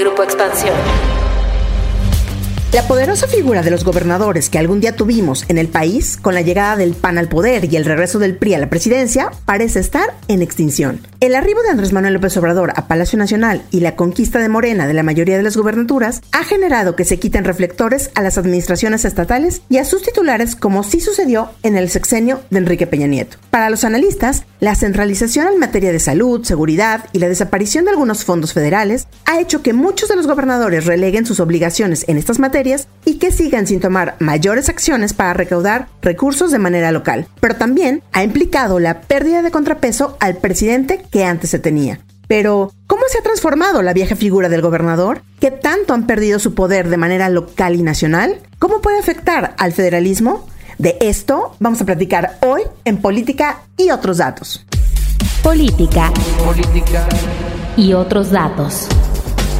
Grupo Expansión. La poderosa figura de los gobernadores que algún día tuvimos en el país, con la llegada del PAN al poder y el regreso del PRI a la presidencia, parece estar en extinción. El arribo de Andrés Manuel López Obrador a Palacio Nacional y la conquista de Morena de la mayoría de las gubernaturas ha generado que se quiten reflectores a las administraciones estatales y a sus titulares como sí sucedió en el sexenio de Enrique Peña Nieto. Para los analistas, la centralización en materia de salud, seguridad y la desaparición de algunos fondos federales ha hecho que muchos de los gobernadores releguen sus obligaciones en estas materias y que sigan sin tomar mayores acciones para recaudar recursos de manera local. Pero también ha implicado la pérdida de contrapeso al presidente que antes se tenía. Pero, ¿cómo se ha transformado la vieja figura del gobernador? ¿Qué tanto han perdido su poder de manera local y nacional? ¿Cómo puede afectar al federalismo? De esto vamos a platicar hoy en Política y otros datos. Política. Política. Y otros datos.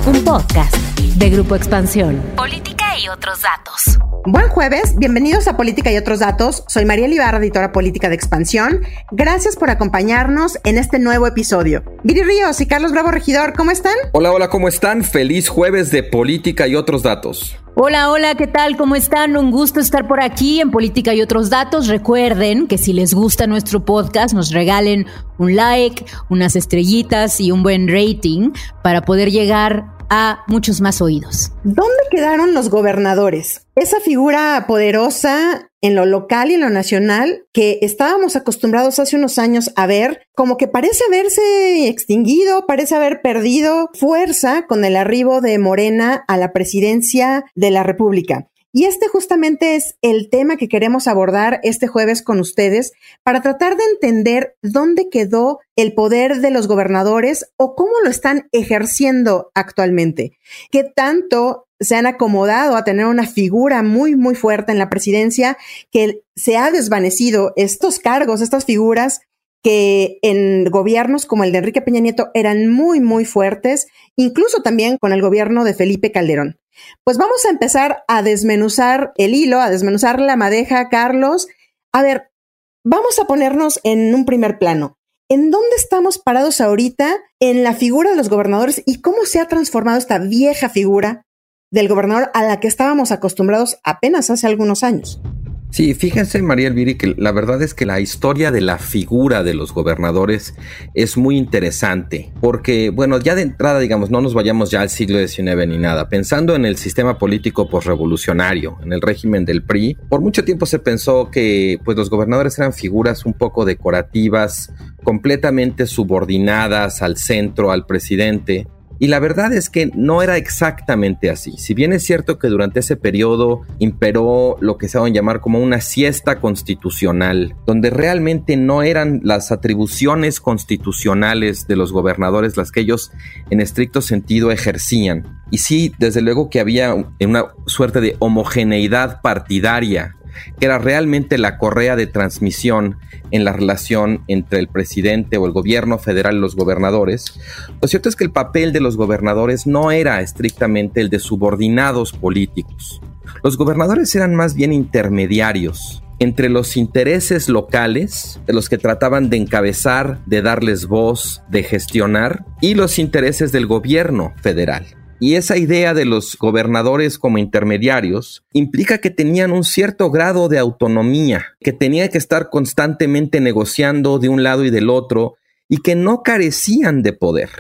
Un podcast de Grupo Expansión. Política y otros datos. Buen jueves, bienvenidos a Política y otros datos. Soy María Ibarra, editora política de Expansión. Gracias por acompañarnos en este nuevo episodio. Viri Ríos y Carlos Bravo Regidor, ¿cómo están? Hola, hola, ¿cómo están? Feliz jueves de Política y otros datos. Hola, hola, ¿qué tal? ¿Cómo están? Un gusto estar por aquí en Política y otros datos. Recuerden que si les gusta nuestro podcast, nos regalen un like, unas estrellitas y un buen rating para poder llegar a muchos más oídos. ¿Dónde quedaron los gobernadores? Esa figura poderosa en lo local y en lo nacional que estábamos acostumbrados hace unos años a ver, como que parece haberse extinguido, parece haber perdido fuerza con el arribo de Morena a la presidencia de la República. Y este justamente es el tema que queremos abordar este jueves con ustedes para tratar de entender dónde quedó el poder de los gobernadores o cómo lo están ejerciendo actualmente. ¿Qué tanto se han acomodado a tener una figura muy, muy fuerte en la presidencia que se ha desvanecido estos cargos, estas figuras que en gobiernos como el de Enrique Peña Nieto eran muy, muy fuertes, incluso también con el gobierno de Felipe Calderón. Pues vamos a empezar a desmenuzar el hilo, a desmenuzar la madeja, Carlos. A ver, vamos a ponernos en un primer plano. ¿En dónde estamos parados ahorita en la figura de los gobernadores y cómo se ha transformado esta vieja figura del gobernador a la que estábamos acostumbrados apenas hace algunos años? Sí, fíjense, María Elviri, que la verdad es que la historia de la figura de los gobernadores es muy interesante, porque, bueno, ya de entrada, digamos, no nos vayamos ya al siglo XIX ni nada. Pensando en el sistema político posrevolucionario, en el régimen del PRI, por mucho tiempo se pensó que, pues, los gobernadores eran figuras un poco decorativas, completamente subordinadas al centro, al presidente, y la verdad es que no era exactamente así. Si bien es cierto que durante ese periodo imperó lo que se a llamar como una siesta constitucional, donde realmente no eran las atribuciones constitucionales de los gobernadores las que ellos en estricto sentido ejercían. Y sí, desde luego que había una suerte de homogeneidad partidaria que era realmente la correa de transmisión en la relación entre el presidente o el gobierno federal y los gobernadores, lo cierto es que el papel de los gobernadores no era estrictamente el de subordinados políticos. Los gobernadores eran más bien intermediarios entre los intereses locales, de los que trataban de encabezar, de darles voz, de gestionar, y los intereses del gobierno federal. Y esa idea de los gobernadores como intermediarios implica que tenían un cierto grado de autonomía, que tenían que estar constantemente negociando de un lado y del otro y que no carecían de poder.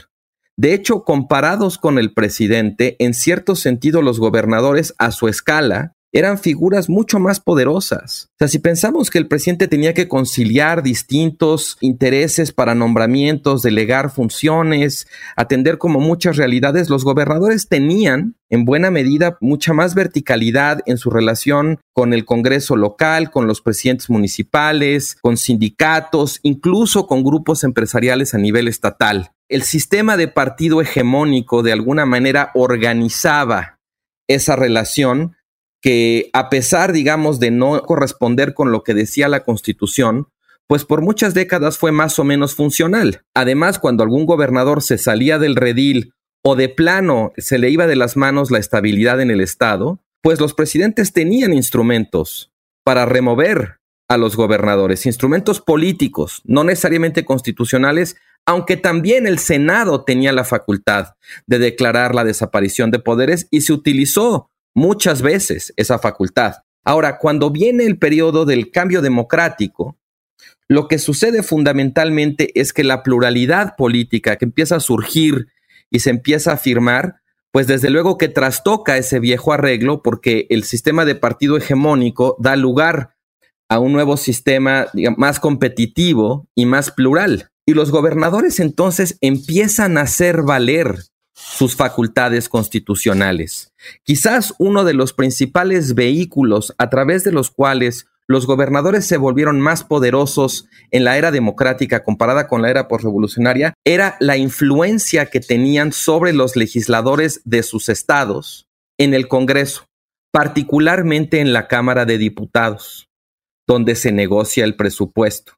De hecho, comparados con el presidente, en cierto sentido los gobernadores a su escala eran figuras mucho más poderosas. O sea, si pensamos que el presidente tenía que conciliar distintos intereses para nombramientos, delegar funciones, atender como muchas realidades, los gobernadores tenían en buena medida mucha más verticalidad en su relación con el Congreso local, con los presidentes municipales, con sindicatos, incluso con grupos empresariales a nivel estatal. El sistema de partido hegemónico de alguna manera organizaba esa relación que a pesar, digamos, de no corresponder con lo que decía la Constitución, pues por muchas décadas fue más o menos funcional. Además, cuando algún gobernador se salía del redil o de plano se le iba de las manos la estabilidad en el Estado, pues los presidentes tenían instrumentos para remover a los gobernadores, instrumentos políticos, no necesariamente constitucionales, aunque también el Senado tenía la facultad de declarar la desaparición de poderes y se utilizó muchas veces esa facultad. Ahora, cuando viene el periodo del cambio democrático, lo que sucede fundamentalmente es que la pluralidad política que empieza a surgir y se empieza a afirmar, pues desde luego que trastoca ese viejo arreglo porque el sistema de partido hegemónico da lugar a un nuevo sistema más competitivo y más plural. Y los gobernadores entonces empiezan a hacer valer sus facultades constitucionales. Quizás uno de los principales vehículos a través de los cuales los gobernadores se volvieron más poderosos en la era democrática comparada con la era postrevolucionaria era la influencia que tenían sobre los legisladores de sus estados en el Congreso, particularmente en la Cámara de Diputados, donde se negocia el presupuesto.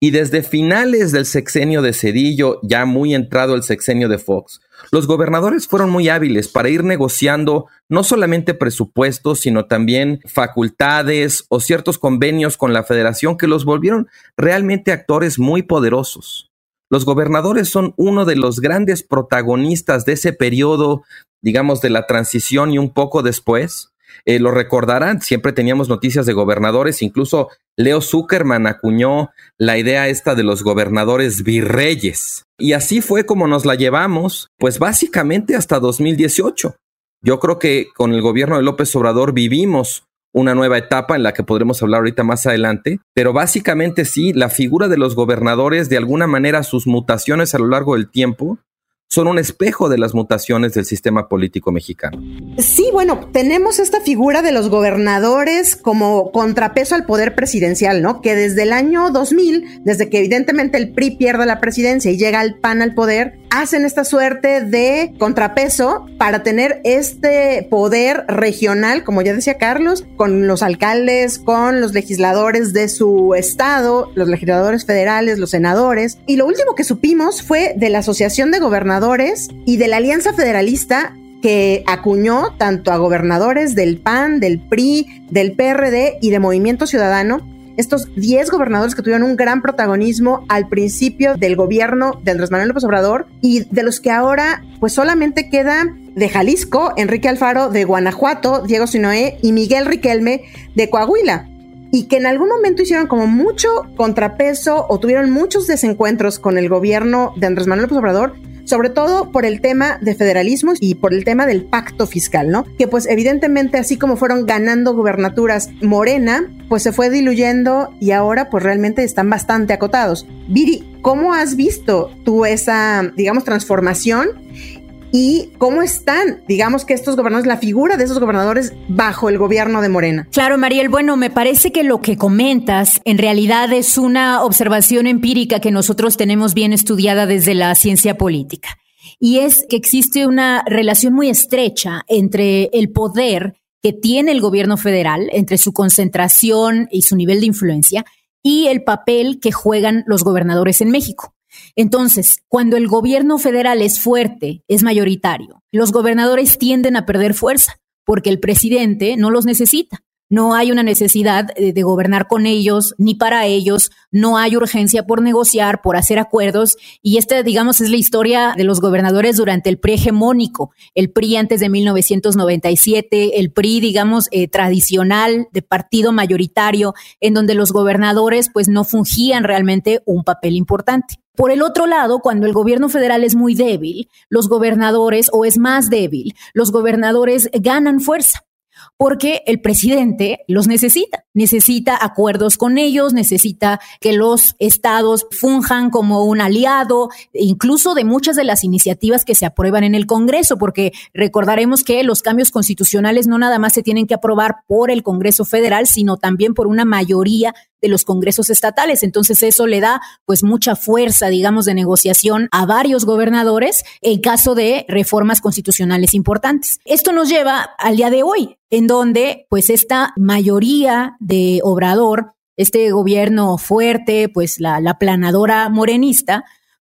Y desde finales del sexenio de Cedillo, ya muy entrado el sexenio de Fox, los gobernadores fueron muy hábiles para ir negociando no solamente presupuestos, sino también facultades o ciertos convenios con la federación que los volvieron realmente actores muy poderosos. Los gobernadores son uno de los grandes protagonistas de ese periodo, digamos, de la transición y un poco después, eh, lo recordarán, siempre teníamos noticias de gobernadores, incluso Leo Zuckerman acuñó la idea esta de los gobernadores virreyes. Y así fue como nos la llevamos, pues básicamente hasta 2018. Yo creo que con el gobierno de López Obrador vivimos una nueva etapa en la que podremos hablar ahorita más adelante, pero básicamente sí, la figura de los gobernadores, de alguna manera sus mutaciones a lo largo del tiempo, son un espejo de las mutaciones del sistema político mexicano. Sí, bueno, tenemos esta figura de los gobernadores como contrapeso al poder presidencial, ¿no? Que desde el año 2000, desde que evidentemente el PRI pierde la presidencia y llega el PAN al poder, hacen esta suerte de contrapeso para tener este poder regional, como ya decía Carlos, con los alcaldes, con los legisladores de su estado, los legisladores federales, los senadores. Y lo último que supimos fue de la Asociación de Gobernadores y de la Alianza Federalista que acuñó tanto a gobernadores del PAN, del PRI, del PRD y de Movimiento Ciudadano estos 10 gobernadores que tuvieron un gran protagonismo al principio del gobierno de Andrés Manuel López Obrador y de los que ahora pues solamente queda de Jalisco, Enrique Alfaro, de Guanajuato, Diego Sinoé y Miguel Riquelme de Coahuila y que en algún momento hicieron como mucho contrapeso o tuvieron muchos desencuentros con el gobierno de Andrés Manuel López Obrador, sobre todo por el tema de federalismo y por el tema del pacto fiscal, ¿no? Que pues evidentemente así como fueron ganando gubernaturas Morena, pues se fue diluyendo y ahora pues realmente están bastante acotados. Viri, ¿cómo has visto tú esa, digamos, transformación y cómo están, digamos que estos gobernadores, la figura de esos gobernadores bajo el gobierno de Morena. Claro, Mariel, bueno, me parece que lo que comentas en realidad es una observación empírica que nosotros tenemos bien estudiada desde la ciencia política. Y es que existe una relación muy estrecha entre el poder que tiene el gobierno federal, entre su concentración y su nivel de influencia, y el papel que juegan los gobernadores en México. Entonces, cuando el gobierno federal es fuerte, es mayoritario, los gobernadores tienden a perder fuerza porque el presidente no los necesita. No hay una necesidad de, gobernar con ellos ni para ellos, no hay urgencia por negociar, por hacer acuerdos y esta, digamos, es la historia de los gobernadores durante el PRI hegemónico, el PRI antes de 1997, el PRI, digamos, eh, tradicional de partido mayoritario, en donde los gobernadores pues no fungían realmente un papel importante. Por el otro lado, cuando el gobierno federal es muy débil, los gobernadores, o es más débil, los gobernadores ganan fuerza porque el presidente los necesita, necesita acuerdos con ellos, necesita que los estados funjan como un aliado, incluso de muchas de las iniciativas que se aprueban en el Congreso, porque recordaremos que los cambios constitucionales no nada más se tienen que aprobar por el Congreso federal, sino también por una mayoría de los congresos estatales. Entonces eso le da pues mucha fuerza, digamos, de negociación a varios gobernadores en caso de reformas constitucionales importantes. Esto nos lleva al día de hoy, en donde pues esta mayoría de Obrador, este gobierno fuerte, pues la, la planadora morenista,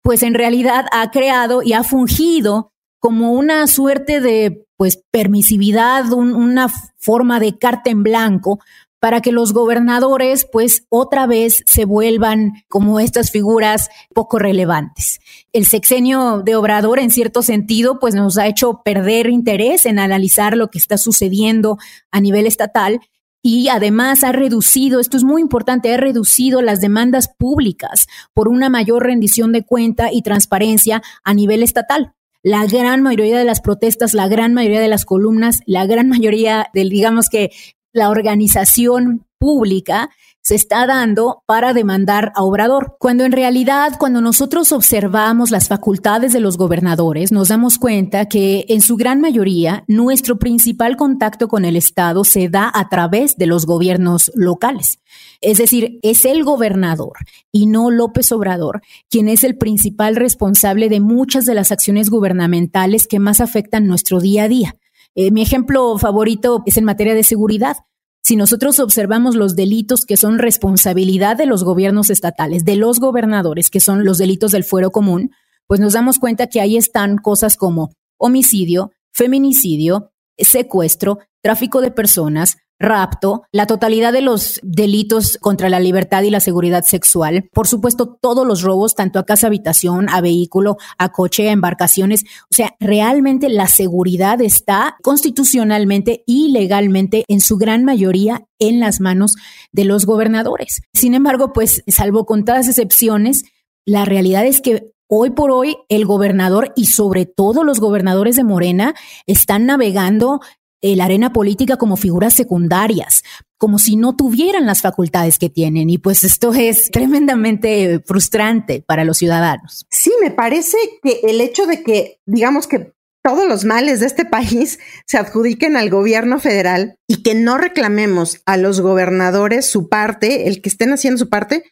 pues en realidad ha creado y ha fungido como una suerte de pues permisividad, una forma de carta en blanco para que los gobernadores pues otra vez se vuelvan como estas figuras poco relevantes. El sexenio de Obrador en cierto sentido pues nos ha hecho perder interés en analizar lo que está sucediendo a nivel estatal y además ha reducido, esto es muy importante, ha reducido las demandas públicas por una mayor rendición de cuenta y transparencia a nivel estatal. La gran mayoría de las protestas, la gran mayoría de las columnas, la gran mayoría del, digamos que la organización pública se está dando para demandar a Obrador, cuando en realidad cuando nosotros observamos las facultades de los gobernadores, nos damos cuenta que en su gran mayoría nuestro principal contacto con el Estado se da a través de los gobiernos locales. Es decir, es el gobernador y no López Obrador quien es el principal responsable de muchas de las acciones gubernamentales que más afectan nuestro día a día. Eh, mi ejemplo favorito es en materia de seguridad. Si nosotros observamos los delitos que son responsabilidad de los gobiernos estatales, de los gobernadores, que son los delitos del fuero común, pues nos damos cuenta que ahí están cosas como homicidio, feminicidio, secuestro, tráfico de personas, rapto, la totalidad de los delitos contra la libertad y la seguridad sexual, por supuesto todos los robos, tanto a casa habitación, a vehículo, a coche, a embarcaciones, o sea, realmente la seguridad está constitucionalmente y legalmente en su gran mayoría en las manos de los gobernadores. Sin embargo, pues salvo contadas excepciones, la realidad es que Hoy por hoy, el gobernador y sobre todo los gobernadores de Morena están navegando la arena política como figuras secundarias, como si no tuvieran las facultades que tienen. Y pues esto es tremendamente frustrante para los ciudadanos. Sí, me parece que el hecho de que, digamos que todos los males de este país se adjudiquen al gobierno federal y que no reclamemos a los gobernadores su parte, el que estén haciendo su parte,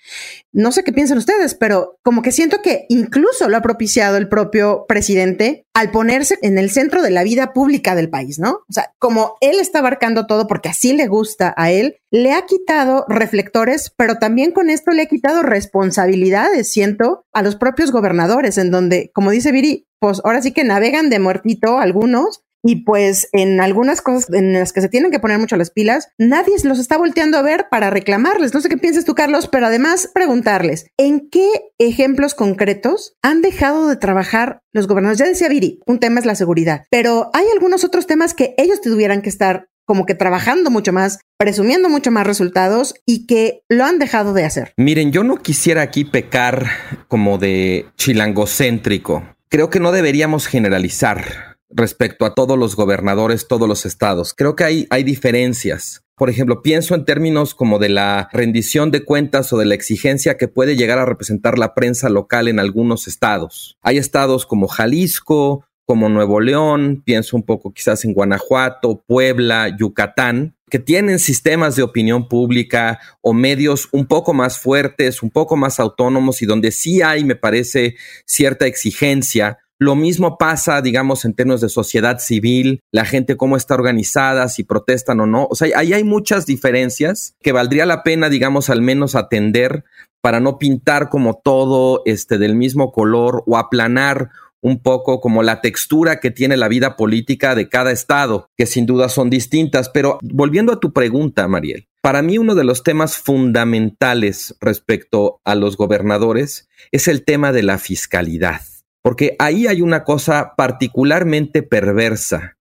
no sé qué piensan ustedes, pero como que siento que incluso lo ha propiciado el propio presidente al ponerse en el centro de la vida pública del país, ¿no? O sea, como él está abarcando todo porque así le gusta a él, le ha quitado reflectores, pero también con esto le ha quitado responsabilidades, siento, a los propios gobernadores, en donde, como dice Viri, pues ahora sí que navegan de muertito algunos y pues en algunas cosas en las que se tienen que poner mucho las pilas, nadie los está volteando a ver para reclamarles. No sé qué piensas tú, Carlos, pero además preguntarles, ¿en qué ejemplos concretos han dejado de trabajar los gobernadores? Ya decía Viri, un tema es la seguridad, pero hay algunos otros temas que ellos tuvieran que estar como que trabajando mucho más, presumiendo mucho más resultados y que lo han dejado de hacer. Miren, yo no quisiera aquí pecar como de chilangocéntrico. Creo que no deberíamos generalizar respecto a todos los gobernadores, todos los estados. Creo que hay, hay diferencias. Por ejemplo, pienso en términos como de la rendición de cuentas o de la exigencia que puede llegar a representar la prensa local en algunos estados. Hay estados como Jalisco, como Nuevo León, pienso un poco quizás en Guanajuato, Puebla, Yucatán, que tienen sistemas de opinión pública o medios un poco más fuertes, un poco más autónomos y donde sí hay, me parece, cierta exigencia lo mismo pasa, digamos, en términos de sociedad civil, la gente cómo está organizada, si protestan o no. O sea, ahí hay muchas diferencias que valdría la pena, digamos, al menos atender para no pintar como todo este del mismo color o aplanar un poco como la textura que tiene la vida política de cada estado, que sin duda son distintas. Pero volviendo a tu pregunta, Mariel, para mí uno de los temas fundamentales respecto a los gobernadores es el tema de la fiscalidad porque ahí hay una cosa particularmente perversa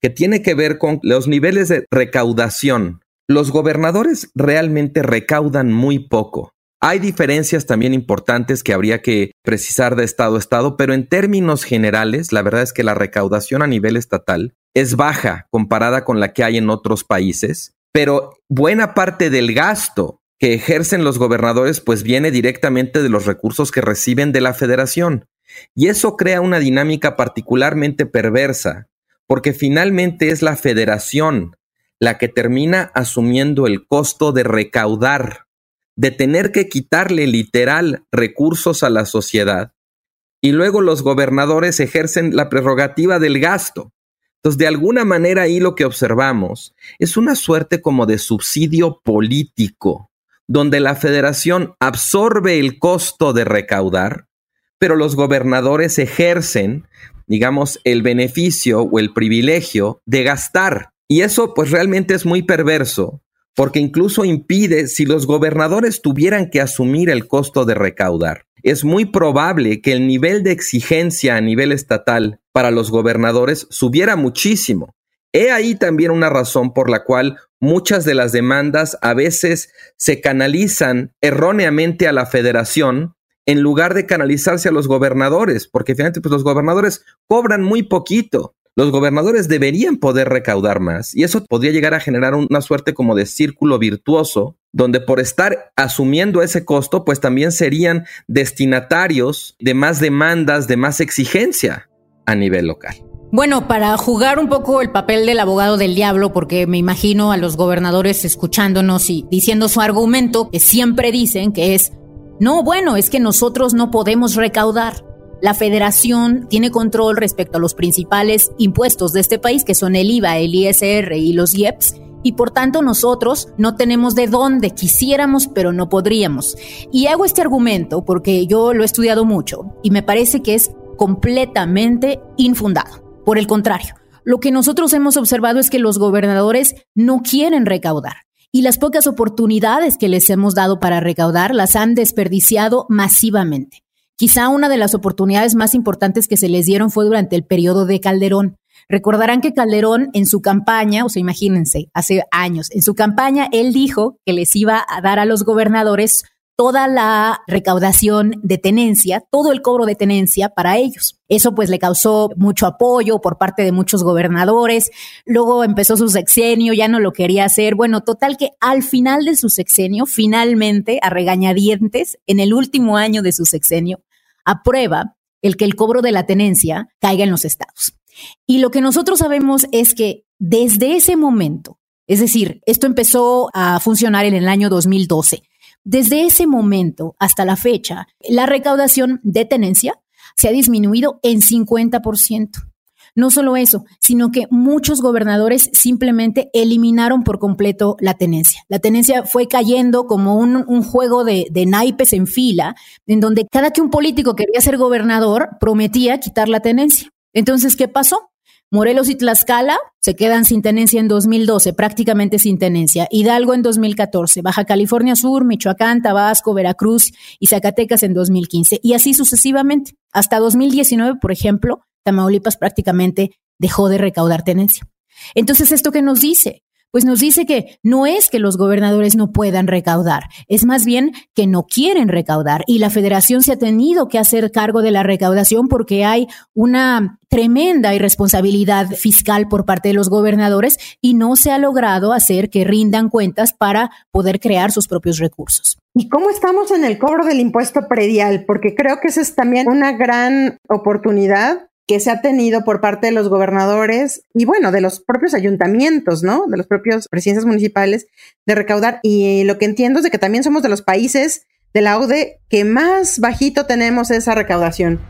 que tiene que ver con los niveles de recaudación. Los gobernadores realmente recaudan muy poco. Hay diferencias también importantes que habría que precisar de estado a estado, pero en términos generales, la verdad es que la recaudación a nivel estatal es baja comparada con la que hay en otros países, pero buena parte del gasto que ejercen los gobernadores pues viene directamente de los recursos que reciben de la federación. Y eso crea una dinámica particularmente perversa, porque finalmente es la federación la que termina asumiendo el costo de recaudar, de tener que quitarle literal recursos a la sociedad, y luego los gobernadores ejercen la prerrogativa del gasto. Entonces, de alguna manera ahí lo que observamos es una suerte como de subsidio político, donde la federación absorbe el costo de recaudar pero los gobernadores ejercen, digamos, el beneficio o el privilegio de gastar. Y eso pues realmente es muy perverso, porque incluso impide si los gobernadores tuvieran que asumir el costo de recaudar. Es muy probable que el nivel de exigencia a nivel estatal para los gobernadores subiera muchísimo. He ahí también una razón por la cual muchas de las demandas a veces se canalizan erróneamente a la federación en lugar de canalizarse a los gobernadores, porque finalmente pues, los gobernadores cobran muy poquito. Los gobernadores deberían poder recaudar más y eso podría llegar a generar una suerte como de círculo virtuoso, donde por estar asumiendo ese costo, pues también serían destinatarios de más demandas, de más exigencia a nivel local. Bueno, para jugar un poco el papel del abogado del diablo, porque me imagino a los gobernadores escuchándonos y diciendo su argumento, que siempre dicen que es, no, bueno, es que nosotros no podemos recaudar. La federación tiene control respecto a los principales impuestos de este país, que son el IVA, el ISR y los IEPS, y por tanto nosotros no tenemos de dónde quisiéramos, pero no podríamos. Y hago este argumento porque yo lo he estudiado mucho y me parece que es completamente infundado. Por el contrario, lo que nosotros hemos observado es que los gobernadores no quieren recaudar y las pocas oportunidades que les hemos dado para recaudar las han desperdiciado masivamente. Quizá una de las oportunidades más importantes que se les dieron fue durante el periodo de Calderón. Recordarán que Calderón en su campaña, o sea, imagínense, hace años, en su campaña él dijo que les iba a dar a los gobernadores toda la recaudación de tenencia, todo el cobro de tenencia para ellos. Eso pues le causó mucho apoyo por parte de muchos gobernadores. Luego empezó su sexenio, ya no lo quería hacer. Bueno, total que al final de su sexenio, finalmente, a regañadientes, en el último año de su sexenio, aprueba el que el cobro de la tenencia caiga en los estados. Y lo que nosotros sabemos es que desde ese momento, es decir, esto empezó a funcionar en el año 2012, desde ese momento hasta la fecha, la recaudación de tenencia se ha disminuido en 50%. No solo eso, sino que muchos gobernadores simplemente eliminaron por completo la tenencia. La tenencia fue cayendo como un, juego de, de, naipes en fila, en donde cada que un político quería ser gobernador prometía quitar la tenencia. Entonces, ¿qué pasó? Morelos y Tlaxcala se quedan sin tenencia en 2012, prácticamente sin tenencia. Hidalgo en 2014, Baja California Sur, Michoacán, Tabasco, Veracruz y Zacatecas en 2015. Y así sucesivamente. Hasta 2019, por ejemplo, Tamaulipas prácticamente dejó de recaudar tenencia. Entonces, ¿esto qué nos dice? Pues nos dice que no es que los gobernadores no puedan recaudar, es más bien que no quieren recaudar y la federación se ha tenido que hacer cargo de la recaudación porque hay una tremenda irresponsabilidad fiscal por parte de los gobernadores y no se ha logrado hacer que rindan cuentas para poder crear sus propios recursos. ¿Y cómo estamos en el cobro del impuesto predial? Porque creo que esa es también una gran oportunidad que se ha tenido por parte de los gobernadores y bueno, de los propios ayuntamientos, ¿no? De los propios presidencias municipales de recaudar. Y lo que entiendo es de que también somos de los países de la ODE que más bajito tenemos esa recaudación.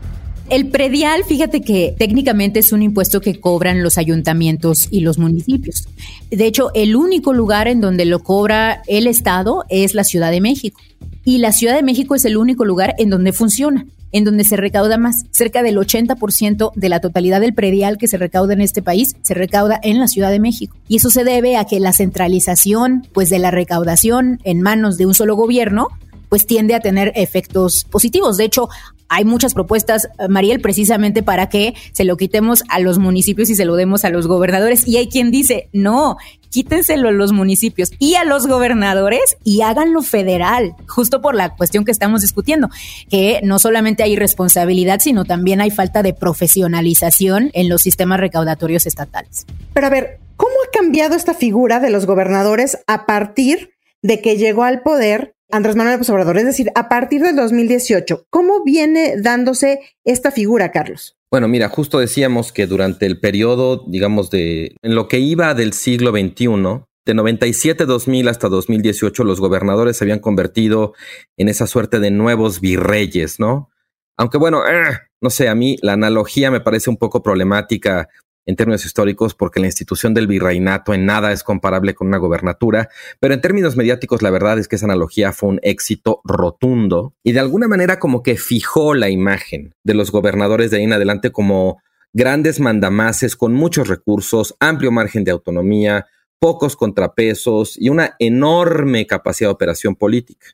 El predial, fíjate que técnicamente es un impuesto que cobran los ayuntamientos y los municipios. De hecho, el único lugar en donde lo cobra el Estado es la Ciudad de México. Y la Ciudad de México es el único lugar en donde funciona en donde se recauda más. Cerca del 80% de la totalidad del predial que se recauda en este país se recauda en la Ciudad de México. Y eso se debe a que la centralización pues, de la recaudación en manos de un solo gobierno pues tiende a tener efectos positivos. De hecho, hay muchas propuestas, eh, Mariel, precisamente para que se lo quitemos a los municipios y se lo demos a los gobernadores. Y hay quien dice, no, quítenselo a los municipios y a los gobernadores y háganlo federal, justo por la cuestión que estamos discutiendo, que no solamente hay responsabilidad, sino también hay falta de profesionalización en los sistemas recaudatorios estatales. Pero a ver, ¿cómo ha cambiado esta figura de los gobernadores a partir de que llegó al poder Andrés Manuel López Obrador, es decir, a partir del 2018. ¿Cómo viene dándose esta figura, Carlos? Bueno, mira, justo decíamos que durante el periodo, digamos, de en lo que iba del siglo XXI, de 97-2000 hasta 2018, los gobernadores se habían convertido en esa suerte de nuevos virreyes, ¿no? Aunque bueno, eh, no sé, a mí la analogía me parece un poco problemática en términos históricos porque la institución del virreinato en nada es comparable con una gobernatura, pero en términos mediáticos la verdad es que esa analogía fue un éxito rotundo y de alguna manera como que fijó la imagen de los gobernadores de ahí en adelante como grandes mandamases con muchos recursos, amplio margen de autonomía, pocos contrapesos y una enorme capacidad de operación política.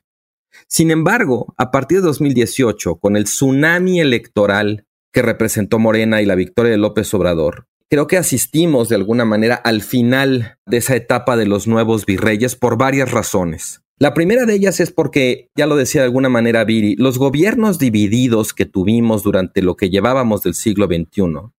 Sin embargo, a partir de 2018, con el tsunami electoral que representó Morena y la victoria de López Obrador, creo que asistimos de alguna manera al final de esa etapa de los nuevos virreyes por varias razones. La primera de ellas es porque, ya lo decía de alguna manera Viri, los gobiernos divididos que tuvimos durante lo que llevábamos del siglo XXI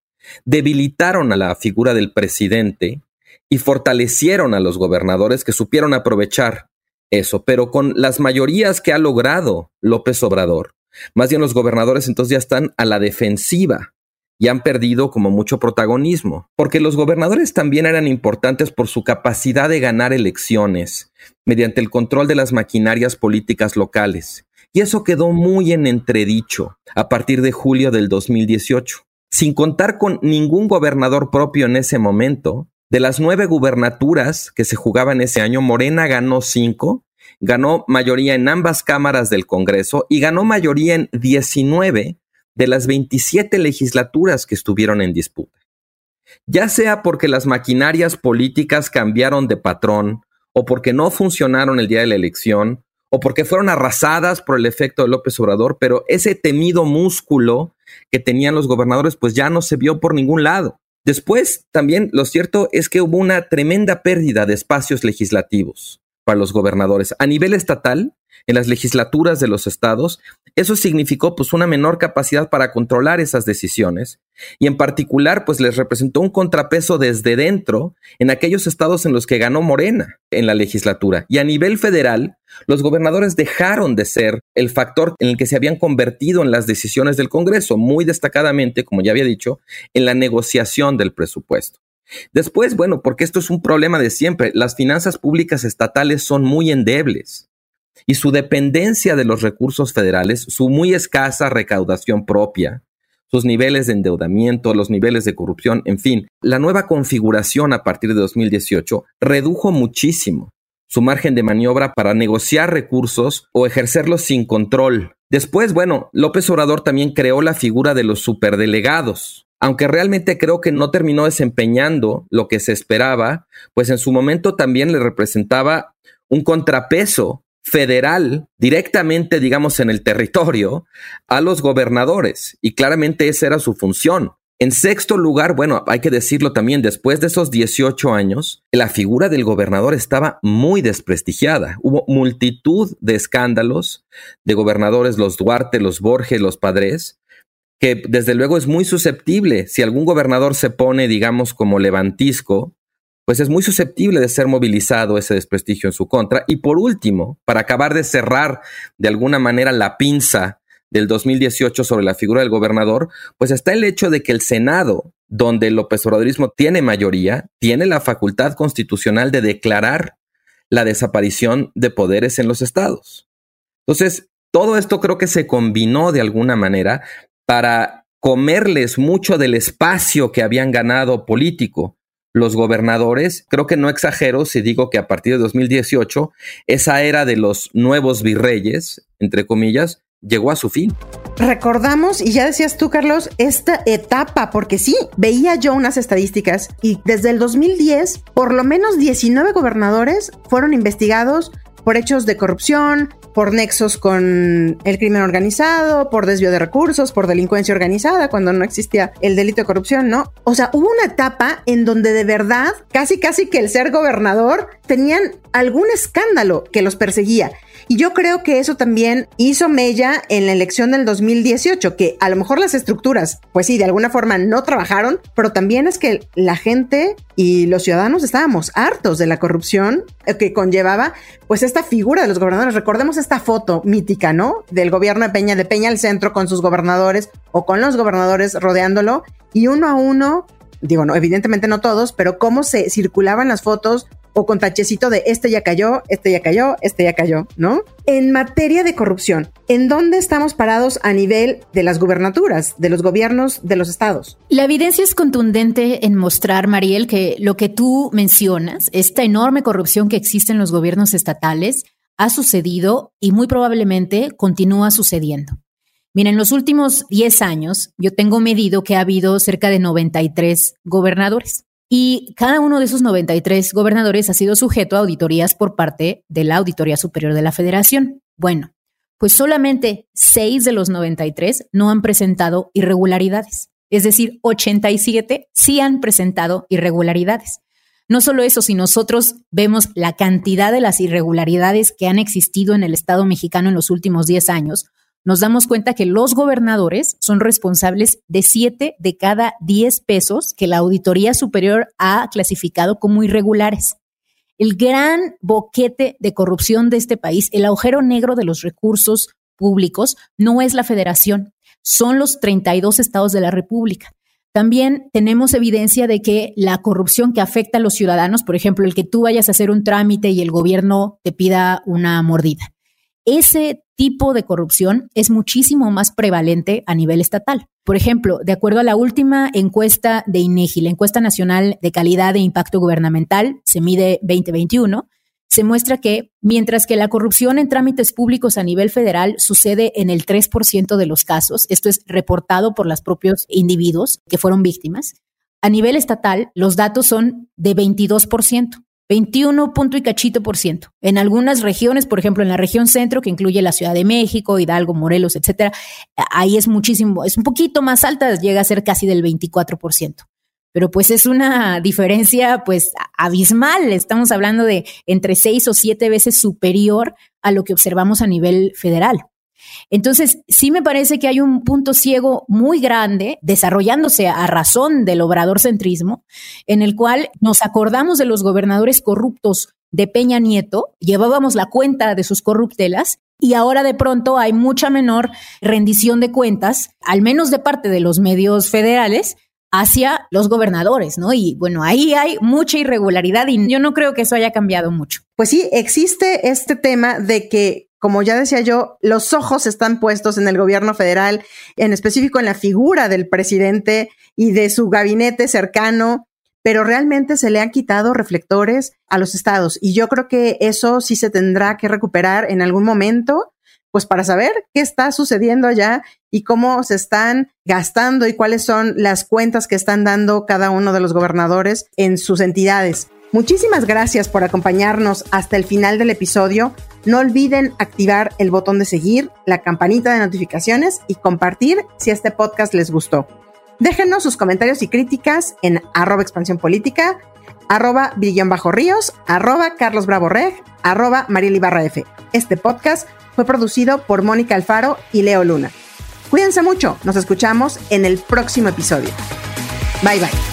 debilitaron a la figura del presidente y fortalecieron a los gobernadores que supieron aprovechar eso, pero con las mayorías que ha logrado López Obrador, más bien los gobernadores entonces ya están a la defensiva y han perdido como mucho protagonismo, porque los gobernadores también eran importantes por su capacidad de ganar elecciones mediante el control de las maquinarias políticas locales. Y eso quedó muy en entredicho a partir de julio del 2018. Sin contar con ningún gobernador propio en ese momento, de las nueve gubernaturas que se jugaban ese año, Morena ganó cinco, ganó mayoría en ambas cámaras del Congreso y ganó mayoría en 19 de las 27 legislaturas que estuvieron en disputa. Ya sea porque las maquinarias políticas cambiaron de patrón, o porque no funcionaron el día de la elección, o porque fueron arrasadas por el efecto de López Obrador, pero ese temido músculo que tenían los gobernadores pues ya no se vio por ningún lado. Después, también lo cierto es que hubo una tremenda pérdida de espacios legislativos para los gobernadores. A nivel estatal, en las legislaturas de los estados, eso significó pues una menor capacidad para controlar esas decisiones y en particular pues les representó un contrapeso desde dentro en aquellos estados en los que ganó Morena en la legislatura y a nivel federal los gobernadores dejaron de ser el factor en el que se habían convertido en las decisiones del Congreso, muy destacadamente, como ya había dicho, en la negociación del presupuesto. Después, bueno, porque esto es un problema de siempre, las finanzas públicas estatales son muy endebles y su dependencia de los recursos federales, su muy escasa recaudación propia, sus niveles de endeudamiento, los niveles de corrupción, en fin, la nueva configuración a partir de 2018 redujo muchísimo su margen de maniobra para negociar recursos o ejercerlos sin control. Después, bueno, López Obrador también creó la figura de los superdelegados, aunque realmente creo que no terminó desempeñando lo que se esperaba, pues en su momento también le representaba un contrapeso federal directamente, digamos, en el territorio a los gobernadores. Y claramente esa era su función. En sexto lugar, bueno, hay que decirlo también, después de esos 18 años, la figura del gobernador estaba muy desprestigiada. Hubo multitud de escándalos de gobernadores, los Duarte, los Borges, los Padres, que desde luego es muy susceptible. Si algún gobernador se pone, digamos, como levantisco, pues es muy susceptible de ser movilizado ese desprestigio en su contra. Y por último, para acabar de cerrar de alguna manera la pinza del 2018 sobre la figura del gobernador, pues está el hecho de que el Senado, donde el López Obradorismo tiene mayoría, tiene la facultad constitucional de declarar la desaparición de poderes en los estados. Entonces, todo esto creo que se combinó de alguna manera para comerles mucho del espacio que habían ganado político los gobernadores, creo que no exagero si digo que a partir de 2018, esa era de los nuevos virreyes, entre comillas, llegó a su fin. Recordamos, y ya decías tú, Carlos, esta etapa, porque sí, veía yo unas estadísticas y desde el 2010, por lo menos 19 gobernadores fueron investigados por hechos de corrupción, por nexos con el crimen organizado, por desvío de recursos, por delincuencia organizada, cuando no existía el delito de corrupción, ¿no? O sea, hubo una etapa en donde de verdad, casi casi que el ser gobernador tenían algún escándalo que los perseguía. Y yo creo que eso también hizo mella en la elección del 2018, que a lo mejor las estructuras, pues sí, de alguna forma no trabajaron, pero también es que la gente y los ciudadanos estábamos hartos de la corrupción que conllevaba pues esta figura de los gobernadores. Recordemos esta foto mítica, ¿no? Del gobierno de Peña, de Peña al centro con sus gobernadores o con los gobernadores rodeándolo y uno a uno digo, no, evidentemente no todos, pero cómo se circulaban las fotos o con tachecito de este ya cayó, este ya cayó, este ya cayó, ¿no? En materia de corrupción, ¿en dónde estamos parados a nivel de las gubernaturas, de los gobiernos de los estados? La evidencia es contundente en mostrar, Mariel, que lo que tú mencionas, esta enorme corrupción que existe en los gobiernos estatales, ha sucedido y muy probablemente continúa sucediendo. Mira, en los últimos 10 años yo tengo medido que ha habido cerca de 93 gobernadores. Y cada uno de esos 93 gobernadores ha sido sujeto a auditorías por parte de la Auditoría Superior de la Federación. Bueno, pues solamente 6 de los 93 no han presentado irregularidades. Es decir, 87 sí han presentado irregularidades. No solo eso, si nosotros vemos la cantidad de las irregularidades que han existido en el Estado mexicano en los últimos 10 años, nos damos cuenta que los gobernadores son responsables de 7 de cada 10 pesos que la Auditoría Superior ha clasificado como irregulares. El gran boquete de corrupción de este país, el agujero negro de los recursos públicos, no es la federación, son los 32 estados de la República. También tenemos evidencia de que la corrupción que afecta a los ciudadanos, por ejemplo, el que tú vayas a hacer un trámite y el gobierno te pida una mordida, ese tipo de corrupción es muchísimo más prevalente a nivel estatal. Por ejemplo, de acuerdo a la última encuesta de INEGI, la encuesta nacional de calidad de impacto gubernamental, se mide 2021, se muestra que mientras que la corrupción en trámites públicos a nivel federal sucede en el 3% de los casos, esto es reportado por los propios individuos que fueron víctimas, a nivel estatal los datos son de 22%. 21 punto y cachito por ciento. En algunas regiones, por ejemplo, en la región centro, que incluye la Ciudad de México, Hidalgo, Morelos, etcétera, ahí es muchísimo, es un poquito más alta, llega a ser casi del 24 por ciento pero pues es una diferencia pues abismal. Estamos hablando de entre seis o siete veces superior a lo que observamos a nivel federal. Entonces, sí me parece que hay un punto ciego muy grande desarrollándose a razón del obrador centrismo, en el cual nos acordamos de los gobernadores corruptos de Peña Nieto, llevábamos la cuenta de sus corruptelas y ahora de pronto hay mucha menor rendición de cuentas, al menos de parte de los medios federales, hacia los gobernadores, ¿no? Y bueno, ahí hay mucha irregularidad y yo no creo que eso haya cambiado mucho. Pues sí, existe este tema de que como ya decía yo, los ojos están puestos en el gobierno federal, en específico en la figura del presidente y de su gabinete cercano, pero realmente se le han quitado reflectores a los estados. Y yo creo que eso sí se tendrá que recuperar en algún momento pues para saber qué está sucediendo allá y cómo se están gastando y cuáles son las cuentas que están dando cada uno de los gobernadores en sus entidades. Muchísimas gracias por acompañarnos hasta el final del episodio. No olviden activar el botón de seguir, la campanita de notificaciones y compartir si este podcast les gustó. Déjenos sus comentarios y críticas en arroba expansión política, arroba Bajo Ríos, arroba Carlos Bravo arroba. Este podcast fue producido por Mónica Alfaro y Leo Luna. Cuídense mucho, nos escuchamos en el próximo episodio. Bye bye.